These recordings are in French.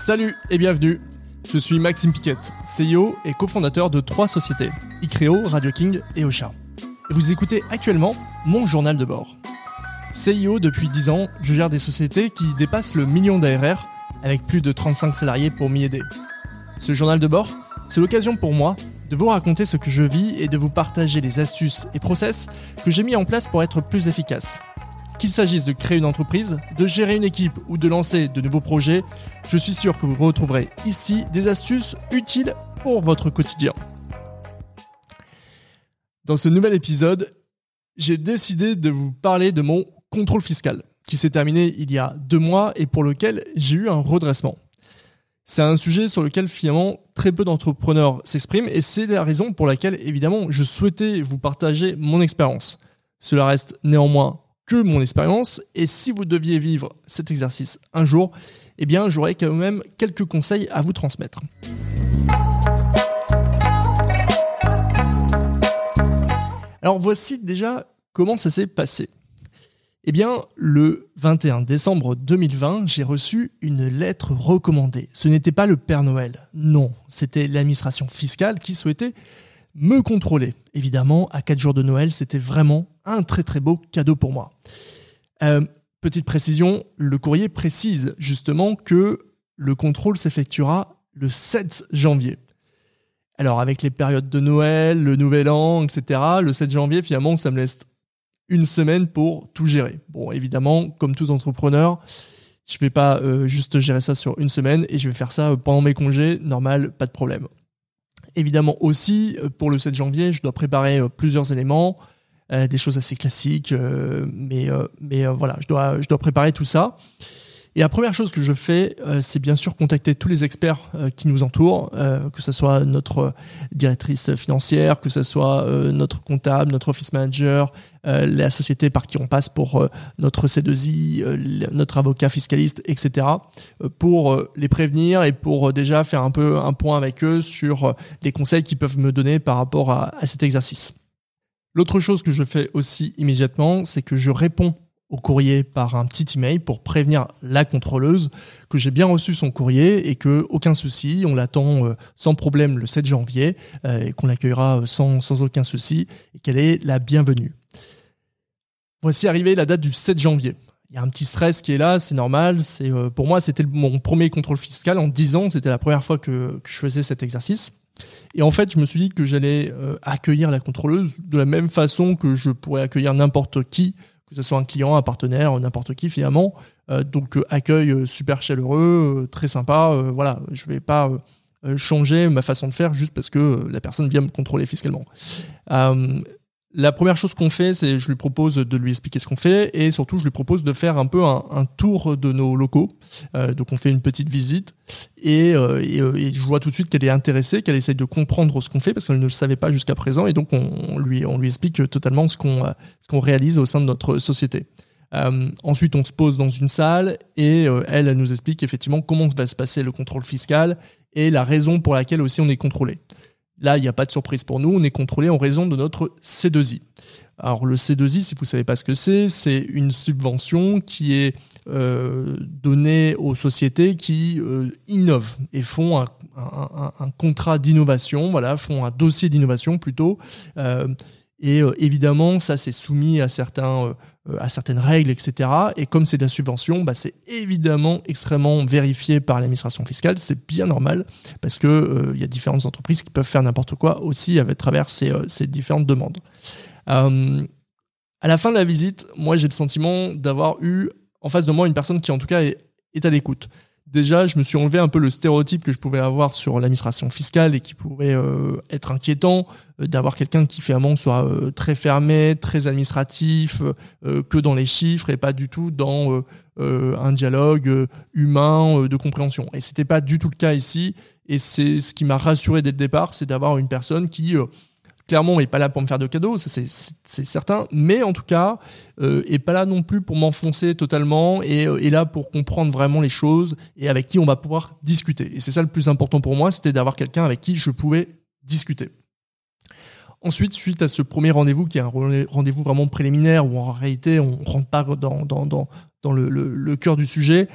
Salut et bienvenue. Je suis Maxime Piquette, CEO et cofondateur de trois sociétés, Icreo, Radio King et Ocha. Vous écoutez actuellement mon journal de bord. CEO depuis 10 ans, je gère des sociétés qui dépassent le million d'ARR avec plus de 35 salariés pour m'y aider. Ce journal de bord, c'est l'occasion pour moi de vous raconter ce que je vis et de vous partager les astuces et process que j'ai mis en place pour être plus efficace. Qu'il s'agisse de créer une entreprise, de gérer une équipe ou de lancer de nouveaux projets, je suis sûr que vous retrouverez ici des astuces utiles pour votre quotidien. Dans ce nouvel épisode, j'ai décidé de vous parler de mon contrôle fiscal, qui s'est terminé il y a deux mois et pour lequel j'ai eu un redressement. C'est un sujet sur lequel finalement très peu d'entrepreneurs s'expriment et c'est la raison pour laquelle évidemment je souhaitais vous partager mon expérience. Cela reste néanmoins mon expérience et si vous deviez vivre cet exercice un jour, eh bien j'aurais quand même quelques conseils à vous transmettre. Alors voici déjà comment ça s'est passé. Eh bien, le 21 décembre 2020, j'ai reçu une lettre recommandée. Ce n'était pas le Père Noël, non, c'était l'administration fiscale qui souhaitait me contrôler. Évidemment, à 4 jours de Noël, c'était vraiment un très très beau cadeau pour moi. Euh, petite précision, le courrier précise justement que le contrôle s'effectuera le 7 janvier. Alors avec les périodes de Noël, le Nouvel An, etc., le 7 janvier, finalement, ça me laisse une semaine pour tout gérer. Bon, évidemment, comme tout entrepreneur, je vais pas euh, juste gérer ça sur une semaine et je vais faire ça pendant mes congés, normal, pas de problème. Évidemment aussi, euh, pour le 7 janvier, je dois préparer plusieurs éléments, euh, des choses assez classiques, euh, mais, euh, mais voilà, je dois, je dois préparer tout ça. Et la première chose que je fais, c'est bien sûr contacter tous les experts qui nous entourent, que ce soit notre directrice financière, que ce soit notre comptable, notre office manager, la société par qui on passe pour notre C2I, notre avocat fiscaliste, etc., pour les prévenir et pour déjà faire un peu un point avec eux sur les conseils qu'ils peuvent me donner par rapport à, à cet exercice. L'autre chose que je fais aussi immédiatement, c'est que je réponds au courrier par un petit email pour prévenir la contrôleuse que j'ai bien reçu son courrier et que aucun souci, on l'attend euh, sans problème le 7 janvier euh, et qu'on l'accueillera euh, sans, sans aucun souci et qu'elle est la bienvenue. Voici arrivé la date du 7 janvier. Il y a un petit stress qui est là, c'est normal. C'est pour moi, c'était mon premier contrôle fiscal en 10 ans. C'était la première fois que, que je faisais cet exercice. Et en fait, je me suis dit que j'allais accueillir la contrôleuse de la même façon que je pourrais accueillir n'importe qui, que ce soit un client, un partenaire, n'importe qui finalement. Euh, donc euh, accueil super chaleureux, très sympa. voilà, je vais pas changer ma façon de faire juste parce que la personne vient me contrôler fiscalement. La première chose qu'on fait, c'est je lui propose de lui expliquer ce qu'on fait et surtout je lui propose de faire un peu un, tour de nos locaux. Euh, donc on fait une petite visite et, euh, euh, et, je vois tout de suite qu'elle est intéressée, qu'elle essaye de comprendre ce qu'on fait parce qu'elle ne le savait pas jusqu'à présent et donc on, lui explique totalement ce qu'on réalise au sein de notre société. ensuite, on se pose dans une salle et elle nous explique effectivement comment va se passer le contrôle fiscal et la raison pour laquelle aussi on est contrôlé. Là, il n'y a pas de surprise pour nous, on est contrôlé en raison de notre C2I. Alors le C2I, si vous ne savez pas ce que c'est, c'est une subvention qui est euh, donnée aux sociétés qui euh, innovent et font un, contrat d'innovation, voilà, font un dossier d'innovation plutôt. Euh, et évidemment, ça c'est soumis à certains à certaines règles, etc. Et comme c'est de la subvention, bah, c'est évidemment extrêmement vérifié par l'administration fiscale. C'est bien normal parce que euh, il y a différentes entreprises qui peuvent faire n'importe quoi aussi à travers ces, euh, différentes demandes. à la fin de la visite, moi j'ai le sentiment d'avoir eu en face de moi une personne qui en tout cas est à l'écoute déjà, je me suis enlevé un peu le stéréotype que je pouvais avoir sur l'administration fiscale et qui pouvait euh, être inquiétant, euh, d'avoir quelqu'un qui finalement soit euh, très fermé, très administratif, que dans les chiffres et pas du tout dans un dialogue humain de compréhension. Et c'était pas du tout le cas ici. Et c'est ce qui m'a rassuré dès le départ, c'est d'avoir une personne qui clairement est pas là pour me faire de cadeaux, c'est certain, mais en tout cas euh, est pas là non plus pour m'enfoncer totalement et euh, est là pour comprendre vraiment les choses et avec qui on va pouvoir discuter. Et c'est ça le plus important pour moi, c'était d'avoir quelqu'un avec qui je pouvais discuter. Ensuite, suite à ce premier rendez-vous, qui est un rendez-vous vraiment préliminaire, où en réalité on rentre pas dans, dans, dans, dans le, cœur du sujet,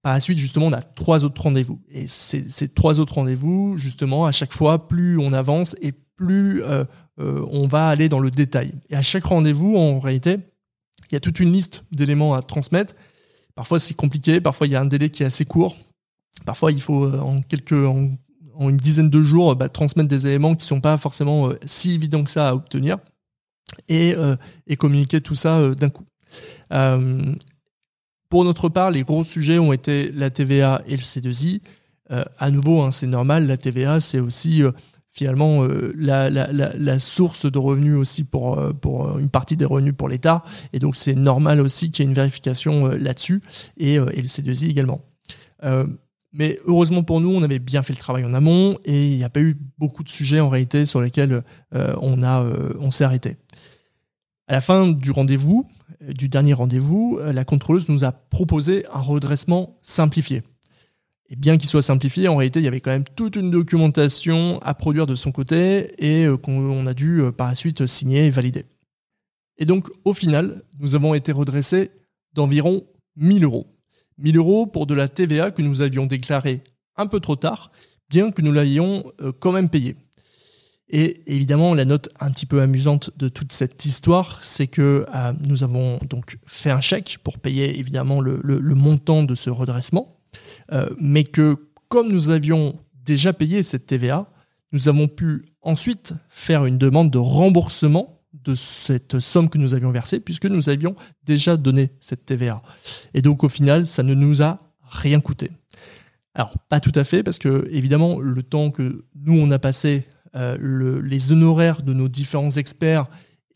par la suite, justement, on a trois autres rendez-vous. Et ces, ces trois autres rendez-vous, justement, à chaque fois, plus on avance et plus euh, euh, on va aller dans le détail. Et à chaque rendez-vous, en réalité, il y a toute une liste d'éléments à transmettre. Parfois, c'est compliqué. Parfois, il y a un délai qui est assez court. Parfois, il faut euh, en quelques, en, une dizaine de jours bah, transmettre des éléments qui ne sont pas forcément si évidents que ça à obtenir et, communiquer tout ça d'un coup. Pour notre part, les gros sujets ont été la TVA et le C2I. Euh, à nouveau, hein, c'est normal, la TVA, c'est aussi finalement euh, la, source de revenus aussi pour, pour une partie des revenus pour l'État. Et donc, c'est normal aussi qu'il y ait une vérification là-dessus et, et, le C2I également. mais heureusement pour nous, on avait bien fait le travail en amont et il n'y a pas eu beaucoup de sujets en réalité sur lesquels on, on s'est arrêté. À la fin du rendez-vous, euh, du dernier rendez-vous, euh, la contrôleuse nous a proposé un redressement simplifié. Et bien qu'il soit simplifié, en réalité, il y avait quand même toute une documentation à produire de son côté et euh, qu'on a dû par la suite signer et valider. Et donc, au final, nous avons été redressés d'environ 1000 euros. 1000 euros pour de la TVA que nous avions déclarée un peu trop tard, bien que nous l'avions quand même payée. Et évidemment, la note un petit peu amusante de toute cette histoire, c'est que euh, nous avons donc fait un chèque pour payer évidemment le, montant de ce redressement, euh, mais que comme nous avions déjà payé cette TVA, nous avons pu ensuite faire une demande de remboursement de cette somme que nous avions versée, puisque nous avions déjà donné cette TVA. Et donc au final, ça ne nous a rien coûté. Alors pas tout à fait, parce que évidemment, le temps que nous on a passé euh, les honoraires de nos différents experts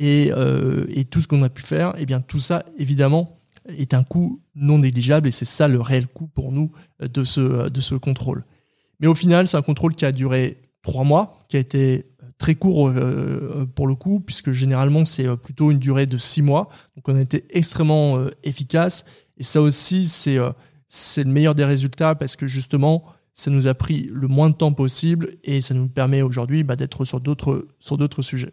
euh, et, tout ce qu'on a pu faire, et eh bien tout ça, évidemment, est un coût non négligeable et c'est ça le réel coût pour nous euh, de ce, de ce contrôle. Mais au final, c'est un contrôle qui a duré trois mois, qui a été très court pour le coup, puisque généralement c'est plutôt une durée de six mois. Donc on a été extrêmement efficace. Et ça aussi, c'est c'est le meilleur des résultats parce que justement, ça nous a pris le moins de temps possible et ça nous permet aujourd'hui bah, d'être sur d'autres, sur d'autres sujets.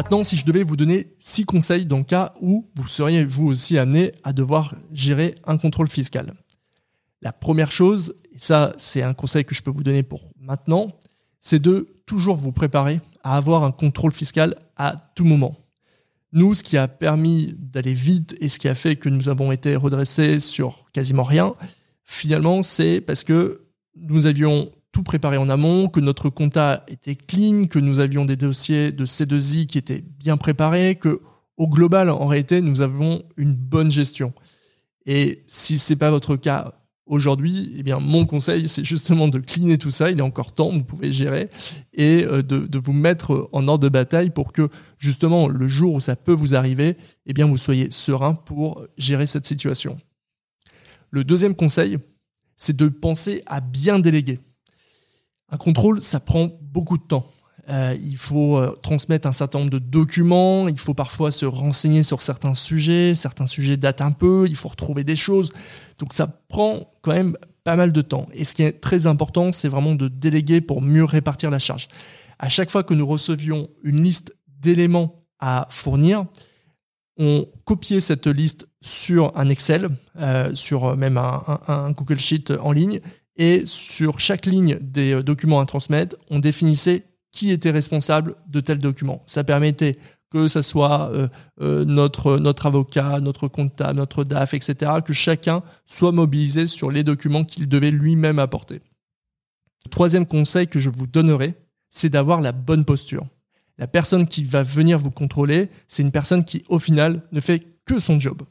Maintenant, si je devais vous donner six conseils dans le cas où vous seriez vous aussi amené à devoir gérer un contrôle fiscal. La première chose, et ça c'est un conseil que je peux vous donner pour maintenant, c'est de toujours vous préparer à avoir un contrôle fiscal à tout moment. Nous, ce qui a permis d'aller vite et ce qui a fait que nous avons été redressés sur quasiment rien, finalement, c'est parce que nous avions tout préparé en amont, que notre compta était clean, que nous avions des dossiers de C2I qui étaient bien préparés, que au global, en réalité, nous avons une bonne gestion. Et si c'est pas votre cas Aujourd'hui, eh bien, mon conseil, c'est justement de cleaner tout ça. Il est encore temps, vous pouvez gérer et euh, de, vous mettre en ordre de bataille pour que justement le jour où ça peut vous arriver, eh bien, vous soyez serein pour gérer cette situation. Le deuxième conseil, c'est de penser à bien déléguer. Un contrôle, ça prend beaucoup de temps. Euh, il faut euh, transmettre un certain nombre de documents, il faut parfois se renseigner sur certains sujets, certains sujets datent un peu, il faut retrouver des choses. Donc ça prend quand même pas mal de temps. Et ce qui est très important, c'est vraiment de déléguer pour mieux répartir la charge. À chaque fois que nous recevions une liste d'éléments à fournir, on copiait cette liste sur un Excel, euh, sur même un, un, Google Sheet en ligne, et sur chaque ligne des documents à transmettre, on définissait qui était responsable de tel document. Ça permettait que ce soit euh, euh, notre, notre avocat, notre comptable, notre DAF, etc., que chacun soit mobilisé sur les documents qu'il devait lui-même apporter. Troisième conseil que je vous donnerai, c'est d'avoir la bonne posture. La personne qui va venir vous contrôler, c'est une personne qui, au final, ne fait que son job.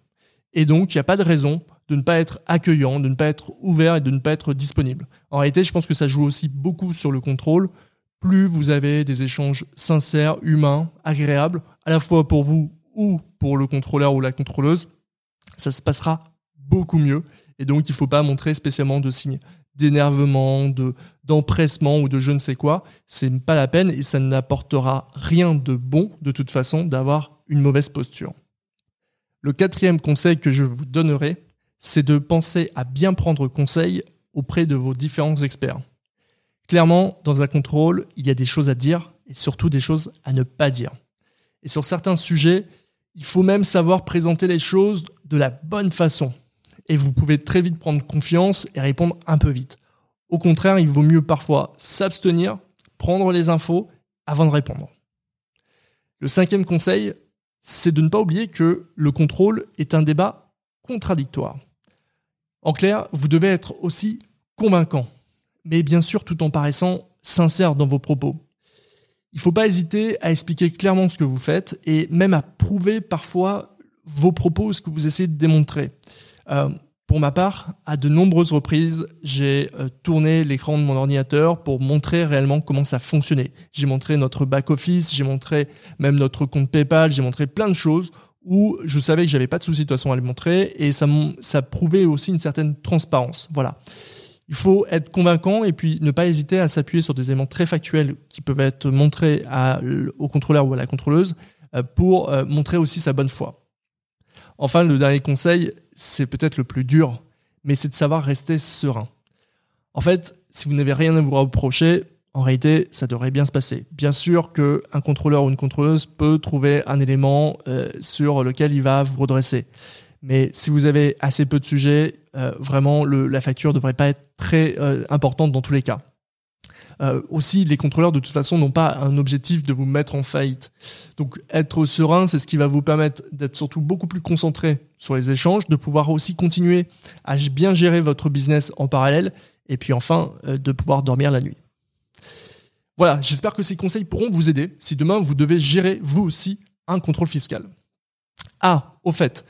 Et donc, il n'y a pas de raison de ne pas être accueillant, de ne pas être ouvert et de ne pas être disponible. En réalité, je pense que ça joue aussi beaucoup sur le contrôle plus vous avez des échanges sincères, humains, agréables, à la fois pour vous ou pour le contrôleur ou la contrôleuse, ça se passera beaucoup mieux. Et donc, il ne faut pas montrer spécialement de signes d'énervement, de, d'empressement ou de je ne sais quoi. C'est pas la peine et ça n'apportera rien de bon, de toute façon, d'avoir une mauvaise posture. Le quatrième conseil que je vous donnerai, c'est de penser à bien prendre conseil auprès de vos différents experts. Clairement, dans un contrôle, il y a des choses à dire et surtout des choses à ne pas dire. Et sur certains sujets, Il faut même savoir présenter les choses de la bonne façon. Et vous pouvez très vite prendre confiance et répondre un peu vite. Au contraire, il vaut mieux parfois s'abstenir, prendre les infos avant de répondre. Le cinquième conseil, c'est de ne pas oublier que le contrôle est un débat contradictoire. En clair, vous devez être aussi convaincant, mais bien sûr tout en paraissant sincère dans vos propos. Il ne faut pas hésiter à expliquer clairement ce que vous faites et même à prouver parfois vos propos, ce que vous essayez de démontrer. Euh, pour ma part, à de nombreuses reprises, j'ai euh, tourné l'écran de mon ordinateur pour montrer réellement comment ça fonctionnait. J'ai montré notre back-office, j'ai montré même notre compte PayPal, j'ai montré plein de choses où je savais que j'avais pas de souci de toute façon à les montrer et ça, ça prouvait aussi une certaine transparence. Voilà. Il faut être convaincant et puis ne pas hésiter à s'appuyer sur des éléments très factuels qui peuvent être montrés au contrôleur ou à la contrôleuse euh, pour montrer aussi sa bonne foi. Enfin, le dernier conseil, c'est peut-être le plus dur, mais c'est de savoir rester serein. En fait, si vous n'avez rien à vous reprocher, en réalité, ça devrait bien se passer. Bien sûr qu'un contrôleur ou une contrôleuse peut trouver un élément euh, sur lequel il va vous redresser. Mais si vous avez assez peu de sujets, euh, vraiment, la facture ne devrait pas être très euh, importante dans tous les cas. Aussi, les contrôleurs, de toute façon, n'ont pas un objectif de vous mettre en faillite. Donc, être serein, c'est ce qui va vous permettre d'être surtout beaucoup plus concentré sur les échanges, de pouvoir aussi continuer à bien gérer votre business en parallèle, et puis enfin, de pouvoir dormir la nuit. Voilà, j'espère que ces conseils pourront vous aider si demain vous devez gérer vous aussi un contrôle fiscal. Ah, au fait,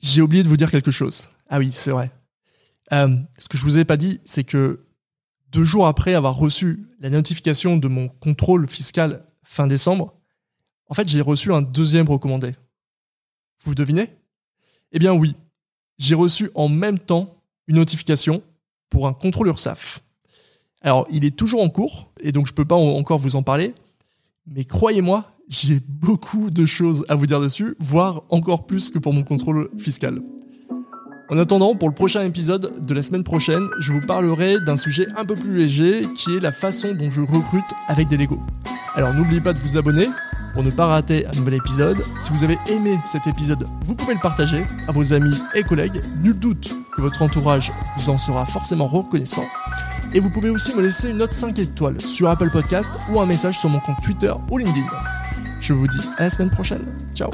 j'ai oublié de vous dire quelque chose. Ah oui, c'est vrai. Euh, ce que je vous ai pas dit, c'est que deux jours après avoir reçu la notification de mon contrôle fiscal fin décembre, en fait, j'ai reçu un deuxième recommandé. Vous devinez? Eh bien oui, j'ai reçu en même temps une notification pour un contrôle URSAF. Alors, il est toujours en cours, et donc je ne peux pas encore vous en parler, mais croyez-moi, j'ai beaucoup de choses à vous dire dessus, voire encore plus que pour mon contrôle fiscal. En attendant, pour le prochain épisode de la semaine prochaine, je vous parlerai d'un sujet un peu plus léger qui est la façon dont je recrute avec des Lego. Alors n'oubliez pas de vous abonner pour ne pas rater un nouvel épisode. Si vous avez aimé cet épisode, vous pouvez le partager à vos amis et collègues. Nul doute que votre entourage vous en sera forcément reconnaissant. Et vous pouvez aussi me laisser une note 5 étoiles sur Apple Podcast ou un message sur mon compte Twitter ou LinkedIn. Je vous dis à la semaine prochaine. Ciao